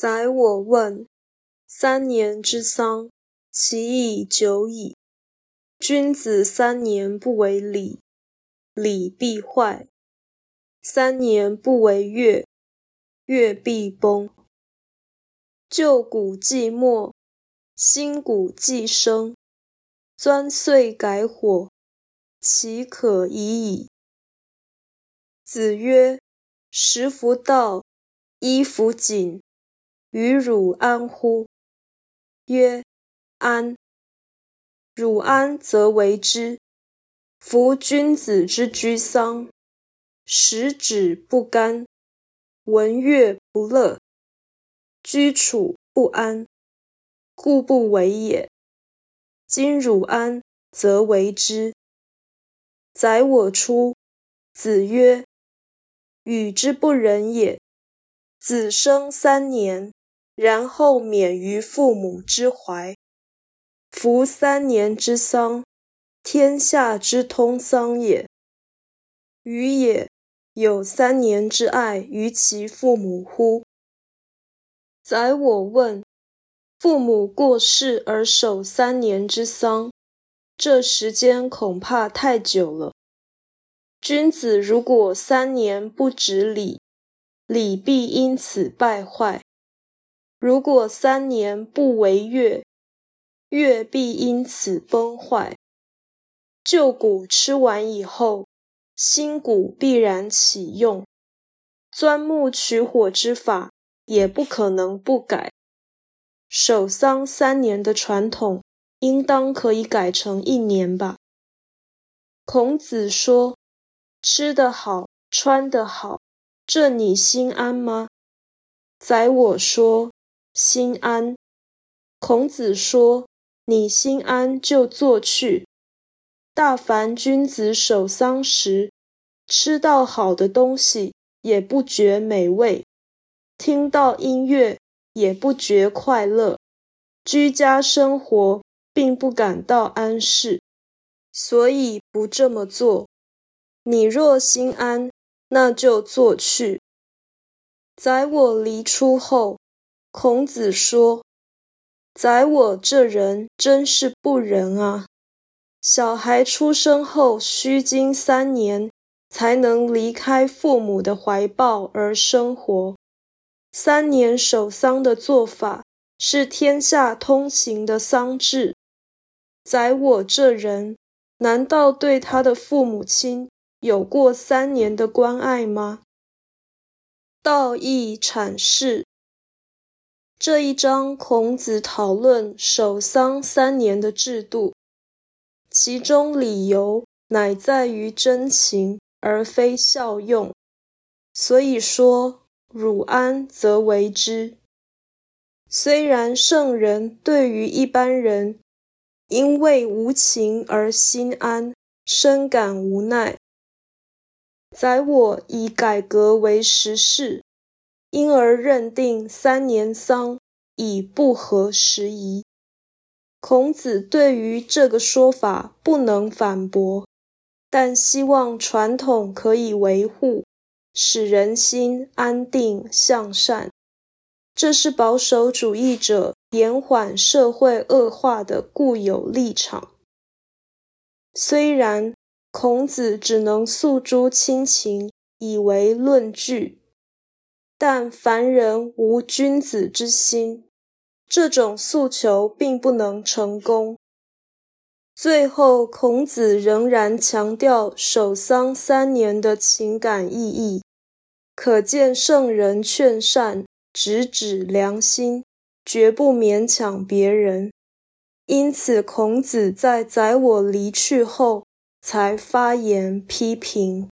宰我问：三年之丧，其已久矣。君子三年不为礼，礼必坏；三年不为乐，乐必崩。旧骨既没，新骨既生。钻碎改火，其可已矣。子曰：食弗道，衣弗锦。与汝安乎？曰：安。汝安则为之。夫君子之居丧，食止不甘，闻乐不乐，居处不安，故不为也。今汝安则为之。宰我出。子曰：与之不仁也。子生三年。然后免于父母之怀。夫三年之丧，天下之通丧也。予也有三年之爱于其父母乎？宰我问：父母过世而守三年之丧，这时间恐怕太久了。君子如果三年不执礼，礼必因此败坏。如果三年不为月，月必因此崩坏。旧骨吃完以后，新骨必然启用。钻木取火之法也不可能不改。守丧三年的传统，应当可以改成一年吧？孔子说：“吃得好，穿得好，这你心安吗？”宰我说。心安。孔子说：“你心安就做去。大凡君子守丧时，吃到好的东西也不觉美味，听到音乐也不觉快乐，居家生活并不感到安适，所以不这么做。你若心安，那就做去。在我离出后。”孔子说：“宰我这人真是不仁啊！小孩出生后须经三年，才能离开父母的怀抱而生活。三年守丧的做法是天下通行的丧制。宰我这人，难道对他的父母亲有过三年的关爱吗？”道义阐释。这一章，孔子讨论守丧三年的制度，其中理由乃在于真情，而非效用。所以说，汝安则为之。虽然圣人对于一般人因为无情而心安，深感无奈，宰我以改革为时事。因而认定三年丧已不合时宜。孔子对于这个说法不能反驳，但希望传统可以维护，使人心安定向善。这是保守主义者延缓社会恶化的固有立场。虽然孔子只能诉诸亲情以为论据。但凡人无君子之心，这种诉求并不能成功。最后，孔子仍然强调守丧三年的情感意义，可见圣人劝善，直指良心，绝不勉强别人。因此，孔子在宰我离去后，才发言批评。